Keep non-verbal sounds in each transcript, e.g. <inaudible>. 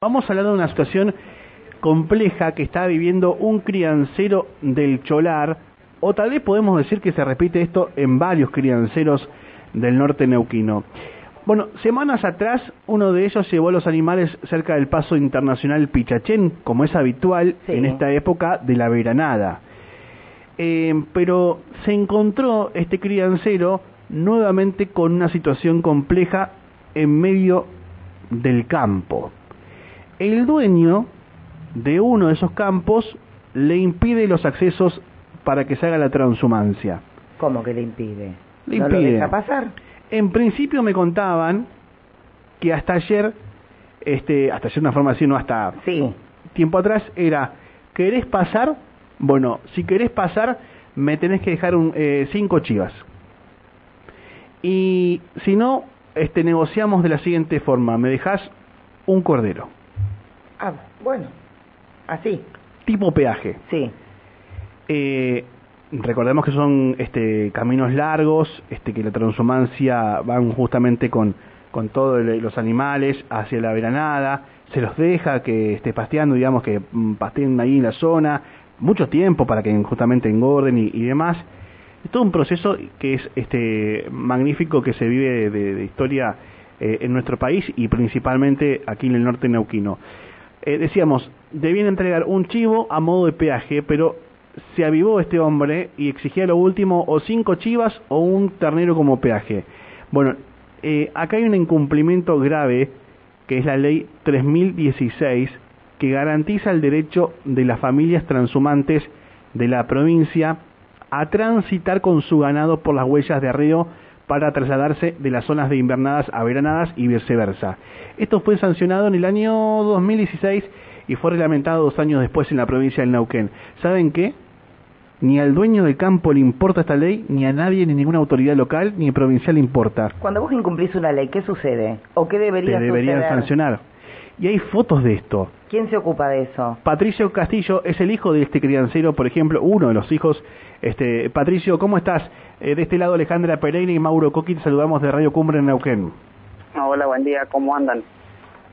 Vamos a hablar de una situación compleja que está viviendo un criancero del Cholar, o tal vez podemos decir que se repite esto en varios crianceros del norte neuquino. Bueno, semanas atrás uno de ellos llevó los animales cerca del paso internacional Pichachén, como es habitual Sí. en esta época de la veranada. Eh, pero se encontró este criancero nuevamente con una situación compleja en medio del campo. El dueño de uno de esos campos le impide los accesos para que se haga la transhumancia. ¿Cómo que le impide? Le ¿No lo impide. deja pasar? En principio me contaban que hasta ayer, este, hasta ayer una forma así, no hasta Sí. tiempo atrás, era, ¿querés pasar? Bueno, si querés pasar, me tenés que dejar un, eh, cinco chivas. Y si no, este, negociamos de la siguiente forma, me dejás un cordero, Ah, bueno. Así. tipo peaje. Sí. Eh, recordemos que son este, caminos largos, este, que la transhumancia van justamente con, con todos los animales hacia la veranada, se los deja que esté pasteando, digamos que mm, pasteen ahí en la zona, mucho tiempo para que justamente engorden y, y demás. Es todo un proceso que es este magnífico que se vive de, de historia eh, en nuestro país y principalmente aquí en el norte neuquino. Eh, decíamos, debían entregar un chivo a modo de peaje, pero se avivó este hombre y exigía lo último o cinco chivas o un ternero como peaje. Bueno, eh, acá hay un incumplimiento grave que es la ley 3016 que garantiza el derecho de las familias transhumantes de la provincia a transitar con su ganado por las huellas de arreo para trasladarse de las zonas de invernadas a veranadas y viceversa. Esto fue sancionado en el año 2016 y fue reglamentado dos años después en la provincia del Neuquén. ¿Saben qué? Ni al dueño del campo le importa esta ley, ni a nadie, ni ninguna autoridad local, ni provincial le importa. Cuando vos incumplís una ley, ¿qué sucede? ¿O qué Te debería deberían suceder? sancionar. Y hay fotos de esto. ¿Quién se ocupa de eso? Patricio Castillo es el hijo de este criancero, por ejemplo, uno de los hijos. Este, Patricio, ¿cómo estás? Eh, de este lado Alejandra Pereira y Mauro Coquín, saludamos de Radio Cumbre en Neuquén. Hola, buen día, ¿cómo andan?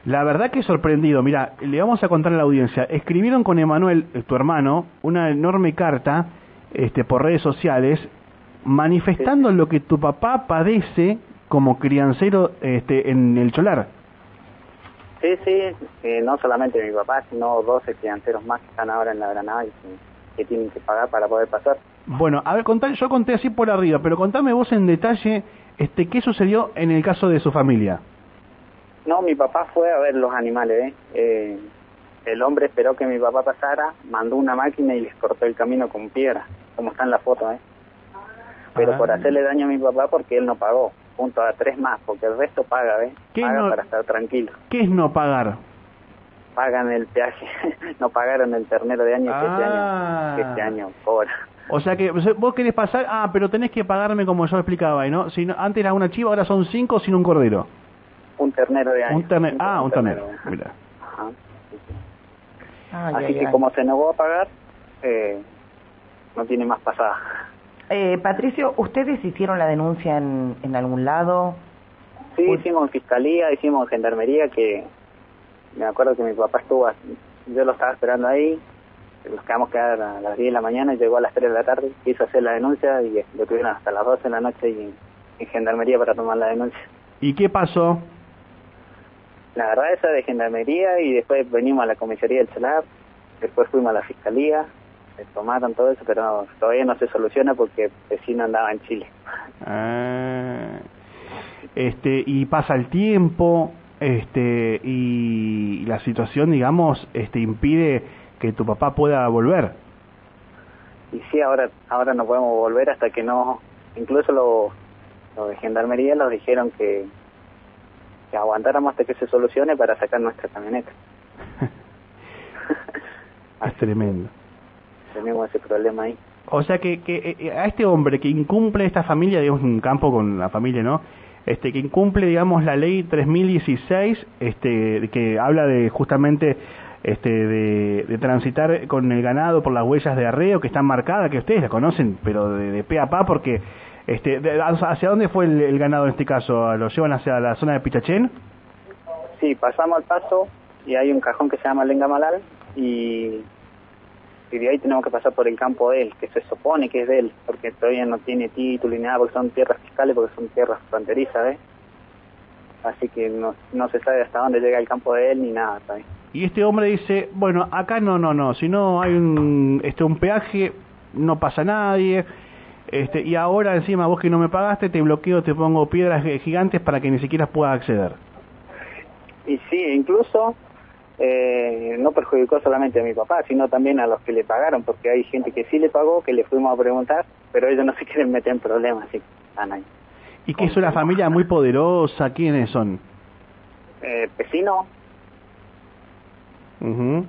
La verdad que sorprendido, mira, le vamos a contar a la audiencia. Escribieron con Emanuel, eh, tu hermano, una enorme carta este, por redes sociales manifestando lo que tu papá padece como criancero este, en el Cholar. Sí, sí, eh, no solamente mi papá, sino 12 crianceros más que están ahora en la Granada y que, que tienen que pagar para poder pasar. Bueno, a ver, contá, yo conté así por arriba, pero contame vos en detalle este, qué sucedió en el caso de su familia. No, mi papá fue a ver los animales, ¿eh? Eh, el hombre esperó que mi papá pasara, mandó una máquina y les cortó el camino con piedra, como está en la foto, ¿eh? Pero Ah. por hacerle daño a mi papá porque él no pagó, junto a tres más, porque el resto paga, ¿ves? ¿Qué Paga no- para estar tranquilo. ¿Qué es no pagar? Pagan el peaje, <laughs> no pagaron el ternero de año que este Ah. año, que este año cobra. O sea que vos querés pasar, ah, pero tenés que pagarme como yo explicaba ahí, ¿no? Si no- antes era una chiva, ahora son cinco sin un cordero. Un ternero de año. Un ternero, ah, un ternero, Ajá. mira. Ajá, sí, sí. Ay, Así ay, que ay. como se negó a pagar, eh, no tiene más pasada. Eh, Patricio, ¿ustedes hicieron la denuncia en, en algún lado? Sí, Uy. hicimos en fiscalía, hicimos en gendarmería, que me acuerdo que mi papá estuvo, yo lo estaba esperando ahí, nos quedamos quedar a las 10 de la mañana y llegó a las 3 de la tarde, quiso hacer la denuncia y lo tuvieron hasta las 12 de la noche y, en gendarmería para tomar la denuncia. ¿Y qué pasó? La verdad esa de gendarmería y después venimos a la comisaría del celular, después fuimos a la fiscalía, tomaron todo eso, pero no, todavía no se soluciona porque el vecino andaba en Chile. Ah, este, y pasa el tiempo, este, y la situación, digamos, este, impide que tu papá pueda volver. Y sí, ahora ahora no podemos volver hasta que no, incluso los lo de gendarmería nos dijeron que, que aguantáramos hasta que se solucione para sacar nuestra camioneta. <laughs> Es tremendo. Tenemos ese problema ahí. O sea que, que eh, a este hombre que incumple esta familia, digamos, un campo con la familia, ¿no? Este, que incumple, digamos, la ley 3016, este, que habla de justamente este, de, de transitar con el ganado por las huellas de arreo que están marcadas, que ustedes la conocen, pero de, de pe a pa, porque este, de- ¿hacia dónde fue el, el ganado en este caso? ¿Lo llevan hacia la zona de Pichachén? Sí, pasamos al paso y hay un cajón que se llama Lenga Malal y, y de ahí tenemos que pasar por el campo de él, que se supone que es de él, porque todavía no tiene título ni nada, porque son tierras fiscales, porque son tierras fronterizas, ¿eh? Así que no, no se sabe hasta dónde llega el campo de él ni nada. Y este hombre dice, bueno, acá no, no, no, si no hay un, este, un peaje, no pasa nadie, este, y ahora encima vos que no me pagaste, te bloqueo, te pongo piedras gigantes para que ni siquiera puedas acceder. Y sí, incluso eh, no perjudicó solamente a mi papá, sino también a los que le pagaron, porque hay gente que sí le pagó, que le fuimos a preguntar, pero ellos no se <laughs> quieren meter en problemas, así ahí. ¿Y que es una familia muy poderosa? ¿Quiénes son? Eh, vecino, Ujú.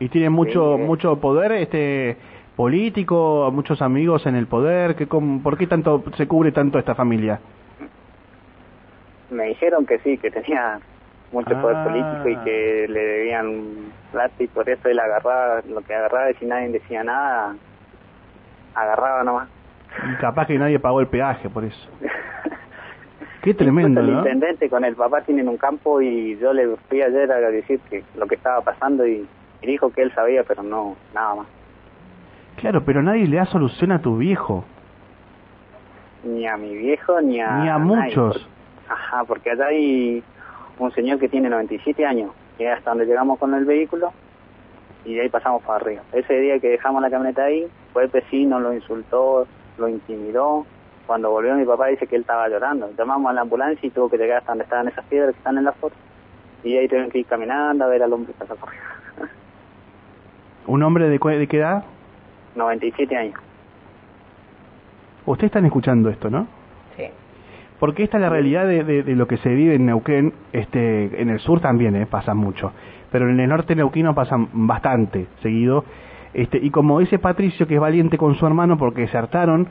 ¿Y tiene mucho Sí, eh. mucho poder este político, muchos amigos en el poder? ¿Qué, cómo- ¿Por qué tanto se cubre tanto esta familia? me dijeron que sí, que tenía mucho poder Ah. político y que le debían plata y por eso él agarraba lo que agarraba y si nadie decía nada, agarraba nomás. Y capaz que nadie pagó el peaje por eso. <laughs> Qué tremendo, el ¿no? intendente con el papá tienen un campo y yo le fui ayer a decir que lo que estaba pasando y, y dijo que él sabía, pero no, nada más. Claro, pero nadie le da solución a tu viejo. Ni a mi viejo ni a... Ni a nadie, muchos. porque- ajá, porque allá hay un señor que tiene 97 años, que es hasta donde llegamos con el vehículo y de ahí pasamos para arriba. Ese día que dejamos la camioneta ahí, fue el vecino, lo insultó, lo intimidó. Cuando volvió mi papá dice que él estaba llorando. Llamamos a la ambulancia y tuvo que llegar hasta donde estaban esas piedras que están en la foto. Y ahí tuvieron que ir caminando a ver al hombre que pasó corriendo. <laughs> ¿Un hombre de, cue- de qué edad? 97 años. Ustedes están escuchando esto, ¿no? Sí. Porque esta es la realidad de, lo que se vive en Neuquén, este, en el sur también eh, pasa mucho, pero en el norte neuquino pasan bastante seguido. Este, y como dice Patricio, que es valiente con su hermano porque se hartaron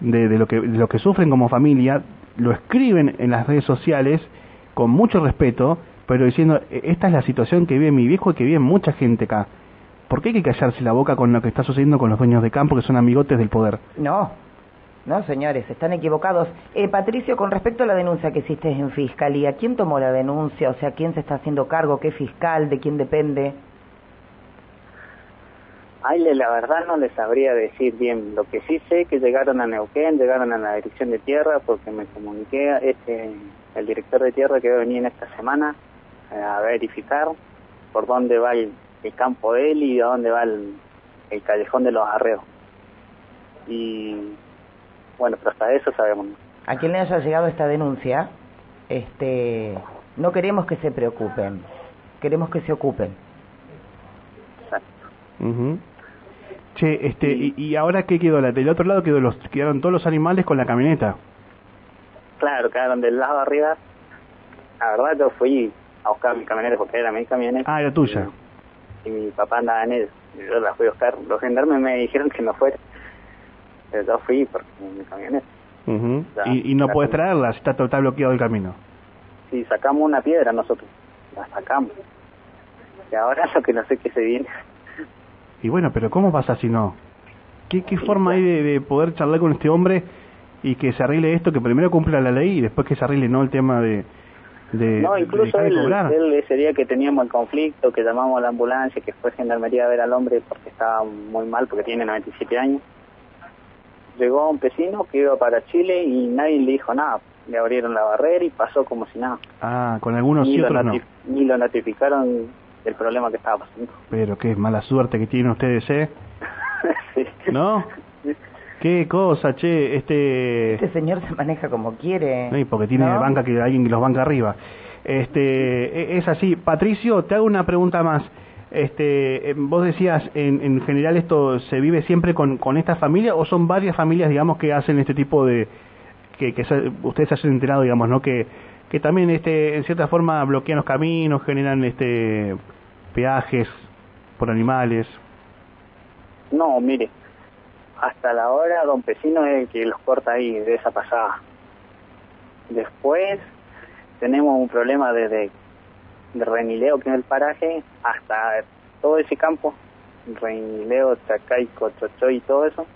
de, de lo, que, lo que sufren como familia, lo escriben en las redes sociales con mucho respeto, pero diciendo, "E- esta es la situación que vive mi viejo y que vive mucha gente acá. ¿Por qué hay que callarse la boca con lo que está sucediendo con los dueños de campo que son amigotes del poder? No, no, señores, están equivocados. Eh, Patricio, con respecto a la denuncia que hiciste en Fiscalía, ¿quién tomó la denuncia? O sea, ¿quién se está haciendo cargo? ¿Qué fiscal? ¿De quién depende? Ay, le- la verdad no les sabría decir bien. Lo que sí sé que llegaron a Neuquén, llegaron a la dirección de tierra porque me comuniqué este el director de tierra que va a venir en esta semana eh, a verificar por dónde va el, campo de él y a dónde va el callejón de los arreos. Y bueno, pero hasta eso sabemos. A quien le haya llegado esta denuncia, este, no queremos que se preocupen, queremos que se ocupen. Exacto. Ujú. Che, este, y, y ahora qué quedó? La- Del otro lado quedó los, quedaron todos los animales con la camioneta. Claro, quedaron del lado de arriba. La verdad yo fui a buscar mi camioneta porque era mi camioneta. Ah, era tuya. y mi papá andaba en él. Yo la fui a buscar. Los gendarmes me dijeron que no fuera. Pero yo fui porque mi camioneta. Ya, y, y no puedes con- traerlas, está total bloqueado el camino. Si sacamos una piedra nosotros, la sacamos. Y ahora lo que no sé qué se viene. Y bueno, pero ¿cómo pasa si no? ¿Qué, qué forma hay de, de poder charlar con este hombre y que se arregle esto, que primero cumpla la ley y después que se arregle no el tema de... de no, incluso de él, él ese día que teníamos el conflicto, que llamamos a la ambulancia, que fue gendarmería a ver al hombre porque estaba muy mal, porque tiene 97 años. Llegó un vecino que iba para Chile y nadie le dijo nada. Le abrieron la barrera y pasó como si nada. Ah, con algunos ni, sí, lo otros no. ni lo notificaron del problema que estaba pasando. Pero qué mala suerte que tienen ustedes, ¿eh? <laughs> Sí. ¿No? Qué cosa, che, este... Este señor se maneja como quiere. Sí, porque tiene ¿no? banca que alguien que los banca arriba. Este, e- es así. Patricio, te hago una pregunta más. Este, eh, vos decías, en, en general esto se vive siempre con, con esta familia o son varias familias, digamos, que hacen este tipo de, que, se- ustedes se hayan enterado, digamos, ¿no? Que, que también, este, en cierta forma bloquean los caminos, generan, este, peajes por animales. No, mire, hasta la hora Don Pesino es el que los corta ahí de esa pasada. Después tenemos un problema desde de Renileo, que es el paraje, hasta todo ese campo, Renileo, Chacaico, Chochoy y todo eso,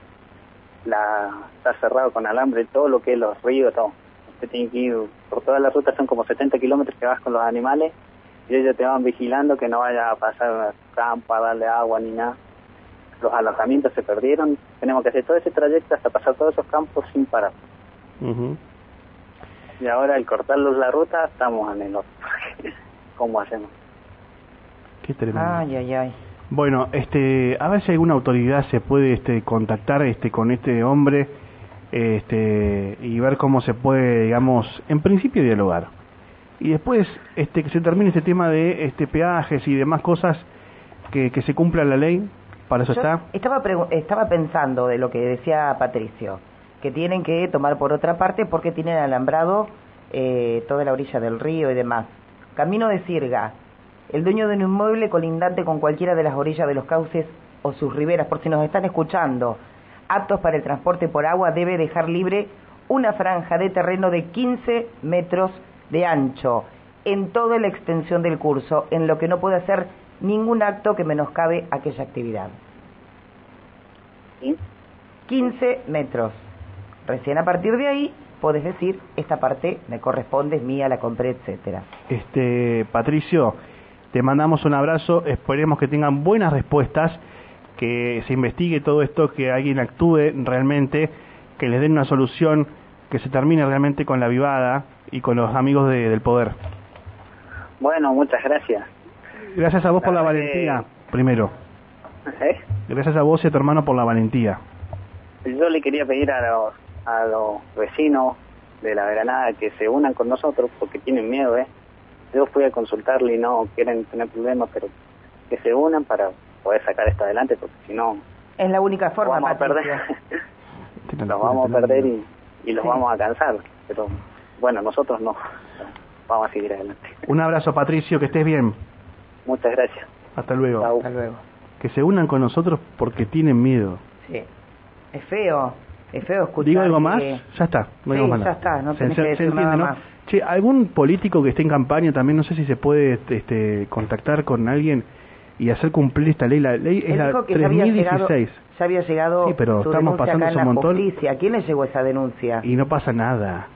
la, está cerrado con alambre, todo lo que es los ríos, todo. Usted tiene que ir por toda la ruta, son como 70 kilómetros que vas con los animales y ellos te van vigilando que no vaya a pasar a campo a darle agua ni nada. Los alojamientos se perdieron, tenemos que hacer todo ese trayecto hasta pasar todos esos campos sin parar. Y ahora al cortarlos la ruta estamos en el otro. <laughs> ¿Cómo hacemos? Qué tremendo. Ay, ay, ay. Bueno, este, a ver si alguna autoridad se puede este, contactar este, con este hombre este, y ver cómo se puede, digamos, en principio dialogar. Y después este, que se termine este tema de este, peajes y demás cosas, que, que se cumpla la ley, para eso Yo está. Estaba, estaba pensando de lo que decía Patricio, que tienen que tomar por otra parte porque tienen alambrado eh, toda la orilla del río y demás. Camino de Sirga, el dueño de un inmueble colindante con cualquiera de las orillas de los cauces o sus riberas, por si nos están escuchando, aptos para el transporte por agua, debe dejar libre una franja de terreno de 15 metros de ancho en toda la extensión del curso, en lo que no puede hacer ningún acto que menoscabe aquella actividad. ¿Sí? 15 metros. Recién a partir de ahí podés decir, esta parte me corresponde, es mía, la compré, etcétera. Este, Patricio, te mandamos un abrazo, esperemos que tengan buenas respuestas, que se investigue todo esto, que alguien actúe realmente, que les den una solución, que se termine realmente con la vivada y con los amigos de- del poder. Bueno, muchas gracias. Gracias a vos por la que- valentía, primero. ¿Eh? Gracias a vos y a tu hermano por la valentía. Yo le quería pedir a los, a los vecinos de la veranada que se unan con nosotros porque tienen miedo, ¿eh? Yo fui a consultarle y no quieren tener problemas, pero que se unan para poder sacar esto adelante porque si no, Es la única forma, vamos a perder. <laughs> los vamos a perder y, y los Sí. vamos a cansar. Pero bueno, nosotros no. Vamos a seguir adelante. Un abrazo, Patricio, que estés bien. Muchas gracias. Hasta luego. Hasta luego. Que se unan con nosotros porque tienen miedo. Sí. Es feo, es feo escuchar. ¿Digo algo más? que- Ya está, no Sí, más ya nada. está, no se, tenés se- que se decir entiende, nada ¿no? más. Che, algún político que esté en campaña también, no sé si se puede este, contactar con alguien y hacer cumplir esta ley. La ley es la dijo que ya había llegado, 3016 ya había llegado Sí, pero estamos pasando un la montón. justicia. ¿A quién le llegó esa denuncia? y no pasa nada.